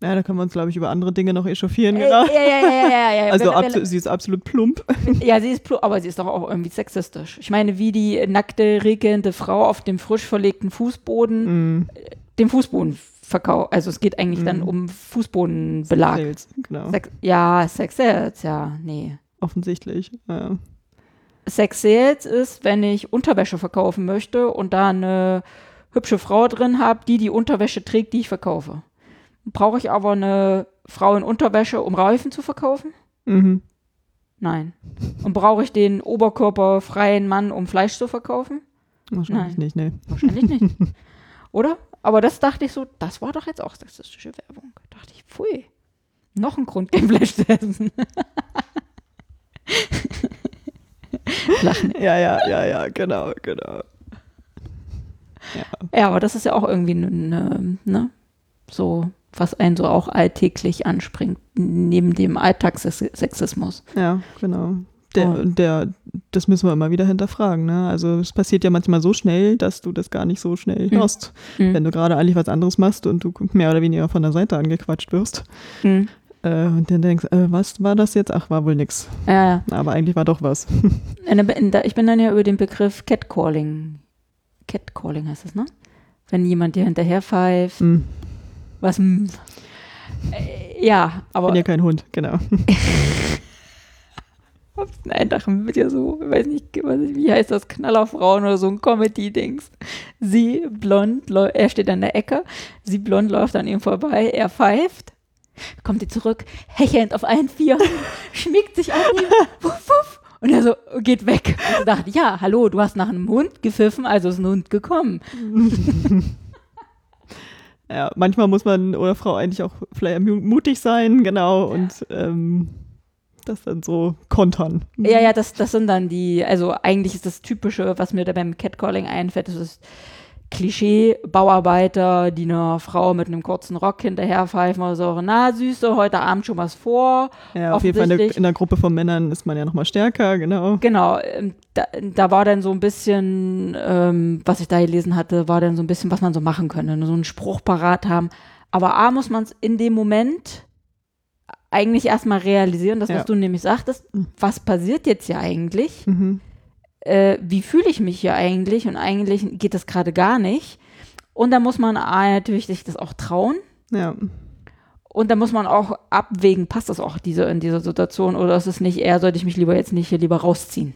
Ja, da können wir uns, glaube ich, über andere Dinge noch echauffieren. Äh, Genau. ja, ja, ja, ja, ja. Also Wenn- wenn- sie ist absolut plump. <laughs> Ja, sie ist, plu- aber sie ist doch auch irgendwie sexistisch. Ich meine, wie die nackte, regelnde Frau auf dem frisch verlegten Fußboden Mhm. den Fußboden verkauft. Also es geht eigentlich dann Mhm. um Fußbodenbelag. Sales, Genau. Sex, ja, Sex Sales, ja, nee. Offensichtlich. Ja. Sex Sales ist, wenn ich Unterwäsche verkaufen möchte und da eine hübsche Frau drin habe, die die Unterwäsche trägt, die ich verkaufe. Brauche ich aber eine Frau in Unterwäsche, um Reifen zu verkaufen? Mhm. Nein. Und brauche ich den oberkörperfreien Mann, um Fleisch zu verkaufen? Wahrscheinlich Nein. nicht, nee. Wahrscheinlich nicht. <laughs> Oder? Aber das dachte ich so, das war doch jetzt auch sexistische Werbung. dachte ich, pfui. Noch ein Grund, kein Fleisch zu essen. <laughs> Lachen. Ja, ja, ja, ja, genau, genau. Ja, aber das ist ja auch irgendwie ne, ne, so, was einen so auch alltäglich anspringt, neben dem Alltagssexismus. Ja, genau. Der, Oh. der, das müssen wir immer wieder hinterfragen. Ne? Also es passiert ja manchmal so schnell, dass du das gar nicht so schnell Mhm. hörst. Mhm. Wenn du gerade eigentlich was anderes machst und du mehr oder weniger von der Seite angequatscht wirst. Mhm. Äh, und dann denkst, äh, was war das jetzt? Ach, war wohl nix. Ja. Aber eigentlich war doch was. <laughs> Ich bin dann ja über den Begriff Catcalling. Catcalling heißt das, ne? Wenn jemand dir hinterher pfeift, Hm, was. Äh, Ja, aber bin ja kein Hund, genau. Nein, dachten wird ja so, ich weiß nicht, weiß nicht, wie heißt das, Knallerfrauen oder so ein Comedy-Dings. Sie blond, er steht an der Ecke, sie blond läuft an ihm vorbei, er pfeift, kommt sie zurück, hechelnd auf allen Vieren, <laughs> schmiegt sich an ihm, wuff, wuff, und er so geht weg. Und sie dachte, ja, hallo, du hast nach einem Hund gepfiffen, also ist ein Hund gekommen. <laughs> Ja, manchmal muss man oder Frau eigentlich auch vielleicht mu- mutig sein, genau, und ähm, das dann so kontern. Ja, ja, das, das sind dann die, also eigentlich ist das Typische, was mir da beim Catcalling einfällt, das ist Klischee, Bauarbeiter, die einer Frau mit einem kurzen Rock hinterherpfeifen oder so, na Süße, heute Abend schon was vor. Ja, auf jeden Fall in der, in der Gruppe von Männern ist man ja nochmal stärker, genau. Genau, ähm, da, da war dann so ein bisschen, ähm, was ich da gelesen hatte, war dann so ein bisschen, was man so machen könnte, ne, so einen Spruch parat haben. Aber A, muss man es in dem Moment eigentlich erstmal realisieren, das, was Ja. du nämlich sagtest, Mhm. was passiert jetzt hier eigentlich? Mhm. Äh, wie fühle ich mich hier eigentlich? Und eigentlich geht das gerade gar nicht. Und da muss man A, natürlich sich das auch trauen. Ja. Und da muss man auch abwägen, passt das auch diese, in dieser Situation oder ist es nicht eher, sollte ich mich lieber jetzt nicht hier lieber rausziehen?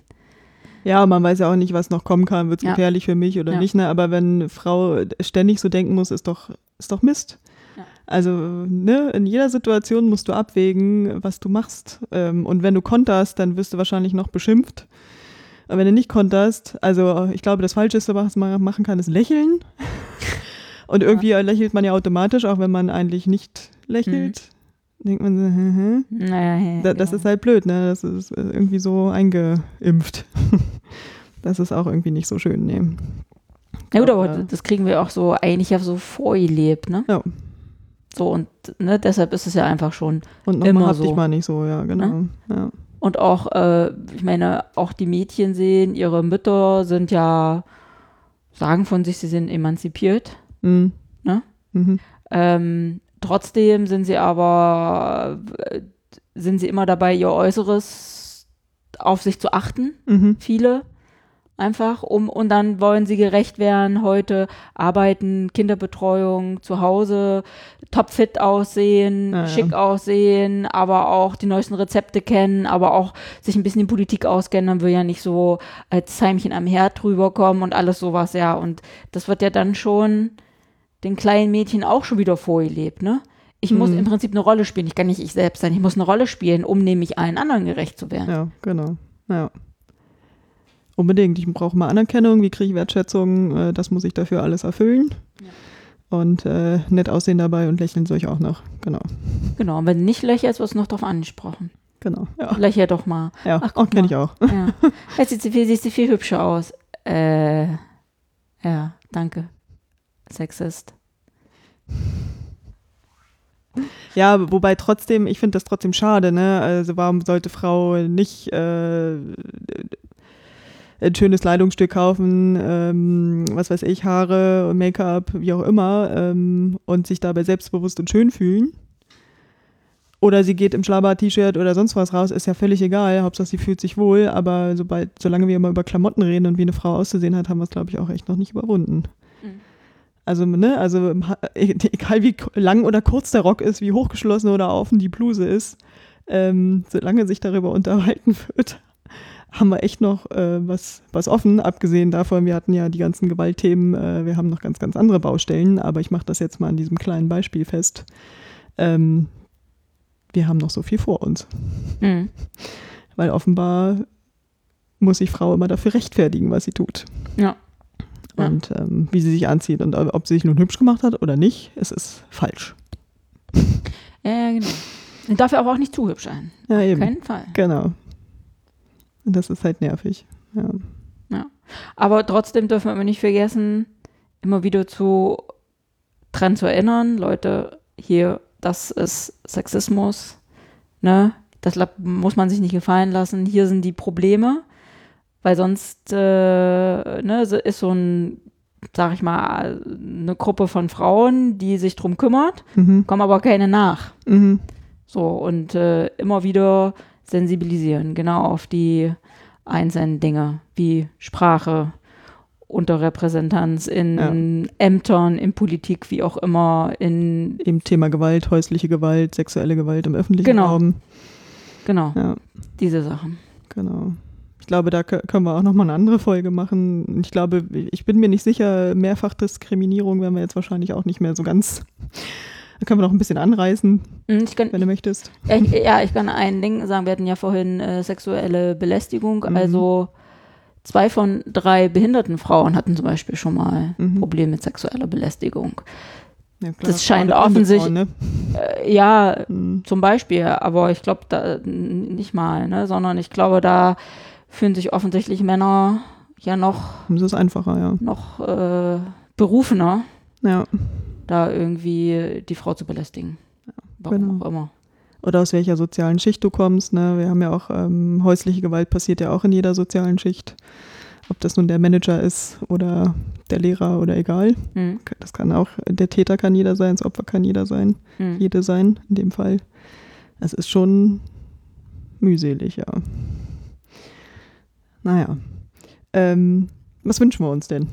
Ja, man weiß ja auch nicht, was noch kommen kann, wird es Ja. gefährlich für mich oder Ja. nicht, ne? Aber wenn eine Frau ständig so denken muss, ist doch, ist doch Mist. Ja. Also, ne, in jeder Situation musst du abwägen, was du machst. Ähm, und wenn du konterst, dann wirst du wahrscheinlich noch beschimpft. Aber wenn du nicht konterst, also ich glaube, das Falscheste, was man machen kann, ist lächeln. Und irgendwie lächelt man ja automatisch, auch wenn man eigentlich nicht lächelt. Denkt man so, hä, hä? Naja, ja, Da, das genau. ist halt blöd, ne? Das ist äh, irgendwie so eingeimpft. <laughs> das ist auch irgendwie nicht so schön, ne? Ja gut, aber Ja. das kriegen wir auch so eigentlich ja so vorgelebt, ne? Ja. So und ne, deshalb ist es ja einfach schon. Und Immer nochmal hab dich so. mal nicht so, ja, genau. Ja. Und auch, äh, ich meine, auch die Mädchen sehen, ihre Mütter sind ja, sagen von sich, sie sind emanzipiert. Mhm. Ne? Mhm. Ähm, trotzdem sind sie aber, äh, sind sie immer dabei, ihr Äußeres auf sich zu achten. Mhm. Viele einfach, um, und dann wollen sie gerecht werden, heute arbeiten, Kinderbetreuung zu Hause, topfit aussehen, Ja, ja. schick aussehen, aber auch die neuesten Rezepte kennen, aber auch sich ein bisschen in Politik auskennen, dann will ja nicht so als Heimchen am Herd rüberkommen und alles sowas, ja, und das wird ja dann schon den kleinen Mädchen auch schon wieder vorgelebt, ne? Ich muss Mhm. im Prinzip eine Rolle spielen. Ich kann nicht ich selbst sein. Ich muss eine Rolle spielen, um nämlich allen anderen gerecht zu werden. Ja, genau. Ja. Unbedingt. Ich brauche mal Anerkennung, wie kriege ich Wertschätzung, äh, das muss ich dafür alles erfüllen. Und äh, nett aussehen dabei und lächeln soll ich auch noch. Genau. Genau, und wenn du nicht lächelst, wirst du noch drauf angesprochen. Genau. Ja. Lächel doch mal. Ja, Ach, auch guck kenne ich auch. Ja. Jetzt siehst du viel, siehst du viel hübscher aus. Äh, ja, danke. Sexist. Ja, wobei trotzdem, ich finde das trotzdem schade, ne? Also warum sollte Frau nicht äh, ein schönes Kleidungsstück kaufen, ähm, was weiß ich, Haare, Make-up, wie auch immer, ähm, und sich dabei selbstbewusst und schön fühlen? Oder sie geht im Schlabber-T-Shirt oder sonst was raus, ist ja völlig egal. Hauptsache sie fühlt sich wohl, aber sobald, solange wir immer über Klamotten reden und wie eine Frau auszusehen hat, haben wir es, glaube ich, auch echt noch nicht überwunden. Mhm. Also, ne, also <laughs> egal wie lang oder kurz der Rock ist, wie hochgeschlossen oder offen die Bluse ist, ähm, solange sich darüber unterhalten wird, haben wir echt noch äh, was, was offen, abgesehen davon, wir hatten ja die ganzen Gewaltthemen, äh, wir haben noch ganz, ganz andere Baustellen, aber ich mache das jetzt mal an diesem kleinen Beispiel fest. Ähm, wir haben noch so viel vor uns. Mhm. <laughs> Weil offenbar muss sich Frau immer dafür rechtfertigen, was sie tut. Ja. Ja. Und ähm, wie sie sich anzieht und ob sie sich nun hübsch gemacht hat oder nicht, es ist falsch. Ja, ja, genau. Und dafür aber auch nicht zu hübsch sein. Ja, Auf eben. keinen Fall. Genau. Und das ist halt nervig. Ja. Aber trotzdem dürfen wir immer nicht vergessen, immer wieder zu dran zu erinnern, Leute, hier, das ist Sexismus, ne? Das muss man sich nicht gefallen lassen. Hier sind die Probleme, weil sonst äh, ne, ist so ein, sag ich mal, eine Gruppe von Frauen, die sich drum kümmert, Mhm. kommen aber keine nach. Mhm. So, und äh, immer wieder sensibilisieren, genau auf die einzelnen Dinge, wie Sprache, Unterrepräsentanz in Ämtern, in Politik, wie auch immer, in, Eben Thema Gewalt, häusliche Gewalt, sexuelle Gewalt im öffentlichen Genau. Raum. genau, Ja, diese Sachen. genau. Ich glaube, da kö- können wir auch nochmal eine andere Folge machen. Ich glaube, ich bin mir nicht sicher, Mehrfachdiskriminierung werden wir jetzt wahrscheinlich auch nicht mehr so ganz. Da können wir noch ein bisschen anreißen, Hm, Ich kann, wenn du möchtest. ich, ja, ich kann ein Ding sagen, wir hatten ja vorhin äh, sexuelle Belästigung, Mhm. also zwei von drei behinderten Frauen hatten zum Beispiel schon mal Mhm. Probleme mit sexueller Belästigung. Ja, klar, Das scheint offensichtlich- ne? Äh, ja, Mhm. Zum Beispiel, aber ich glaube da nicht mal, ne, sondern ich glaube, da fühlen sich offensichtlich Männer ja noch, Das ist einfacher, ja. noch äh, berufener, Ja. Da irgendwie die Frau zu belästigen. Warum genau. auch immer. Oder aus welcher sozialen Schicht du kommst. Ne? Wir haben ja auch ähm, häusliche Gewalt passiert ja auch in jeder sozialen Schicht. Ob das nun der Manager ist oder der Lehrer oder egal. Hm, Das kann auch, der Täter kann jeder sein, das Opfer kann jeder sein, hm. jede sein, in dem Fall. Es ist schon mühselig, ja. Naja. Ähm, was wünschen wir uns denn?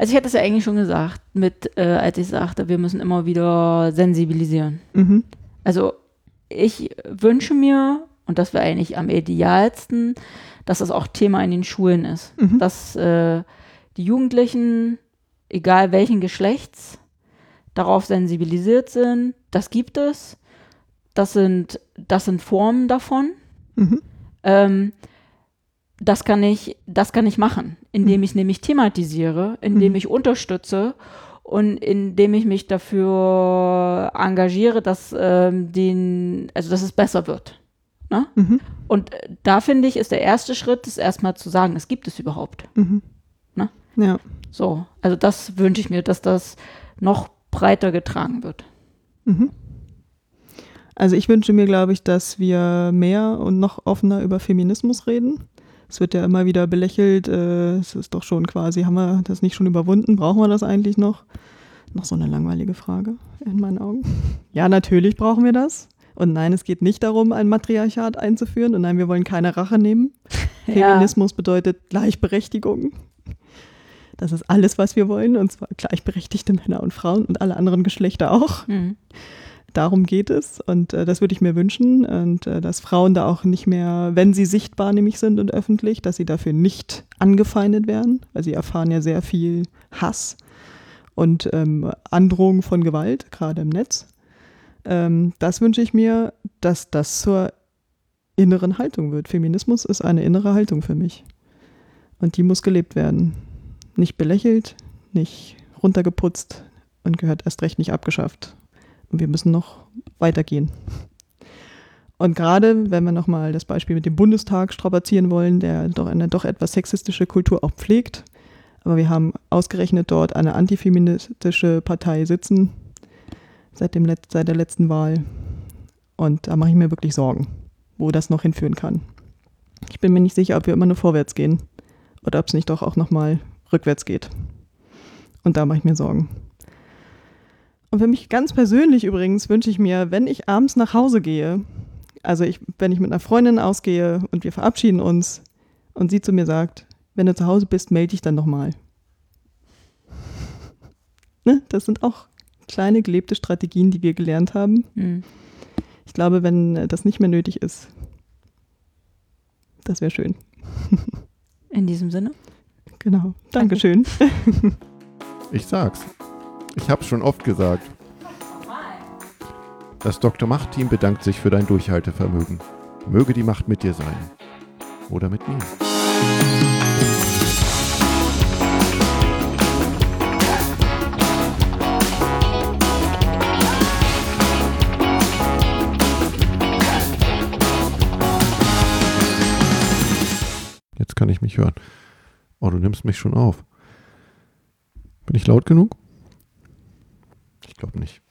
Also ich hatte es ja eigentlich schon gesagt, mit, äh, als ich sagte, wir müssen immer wieder sensibilisieren. Mhm. Also ich wünsche mir, und das wäre eigentlich am idealsten, dass das auch Thema in den Schulen ist. Mhm. dass äh, die Jugendlichen, egal welchen Geschlechts, darauf sensibilisiert sind. Das gibt es. Das sind, das sind Formen davon. Mhm. Ähm, das kann ich, das kann ich machen, indem Mhm. ich nämlich thematisiere, indem Mhm. ich unterstütze und indem ich mich dafür engagiere, dass ähm, den, also dass es besser wird. Mhm. Und äh, da finde ich, ist der erste Schritt, ist erstmal zu sagen, es gibt es überhaupt. Mhm. Ne? Ja. So, also das wünsche ich mir, dass das noch breiter getragen wird. Mhm. Also ich wünsche mir, glaube ich, dass wir mehr und noch offener über Feminismus reden. Es wird ja immer wieder belächelt, äh, es ist doch schon quasi, haben wir das nicht schon überwunden? Brauchen wir das eigentlich noch? Noch so eine langweilige Frage in meinen Augen. <laughs> Ja, natürlich brauchen wir das. Und nein, es geht nicht darum, ein Matriarchat einzuführen. Und nein, wir wollen keine Rache nehmen. <laughs> Feminismus bedeutet Gleichberechtigung. Das ist alles, was wir wollen. Und zwar gleichberechtigte Männer und Frauen und alle anderen Geschlechter auch. Mhm. Darum geht es und äh, das würde ich mir wünschen und äh, dass Frauen da auch nicht mehr, wenn sie sichtbar nämlich sind und öffentlich, dass sie dafür nicht angefeindet werden, weil sie erfahren ja sehr viel Hass und ähm, Androhung von Gewalt, gerade im Netz. Ähm, das wünsche ich mir, dass das zur inneren Haltung wird. Feminismus ist eine innere Haltung für mich und die muss gelebt werden. Nicht belächelt, nicht runtergeputzt und gehört erst recht nicht abgeschafft. Und wir müssen noch weitergehen. Und gerade wenn wir nochmal das Beispiel mit dem Bundestag strapazieren wollen, der doch eine doch etwas sexistische Kultur auch pflegt, aber wir haben ausgerechnet dort eine antifeministische Partei sitzen seit, dem Let seit der letzten Wahl. Und da mache ich mir wirklich Sorgen, wo das noch hinführen kann. Ich bin mir nicht sicher, ob wir immer nur vorwärts gehen oder ob es nicht doch auch nochmal rückwärts geht. Und da mache ich mir Sorgen. Und für mich ganz persönlich übrigens wünsche ich mir, wenn ich abends nach Hause gehe, also ich, wenn ich mit einer Freundin ausgehe und wir verabschieden uns und sie zu mir sagt, wenn du zu Hause bist, melde dich dann nochmal. <laughs> Ne? Das sind auch kleine gelebte Strategien, die wir gelernt haben. Mhm. Ich glaube, wenn äh, das nicht mehr nötig ist, Das wäre schön. In diesem Sinne. Genau. Dankeschön. <laughs> Ich sag's. Ich hab's schon oft gesagt. Das Dr. Macht-Team bedankt sich für dein Durchhaltevermögen. Möge die Macht mit dir sein. Oder mit mir. Jetzt kann ich mich hören. Oh, du nimmst mich schon auf. Bin ich laut genug? Ich glaube nicht.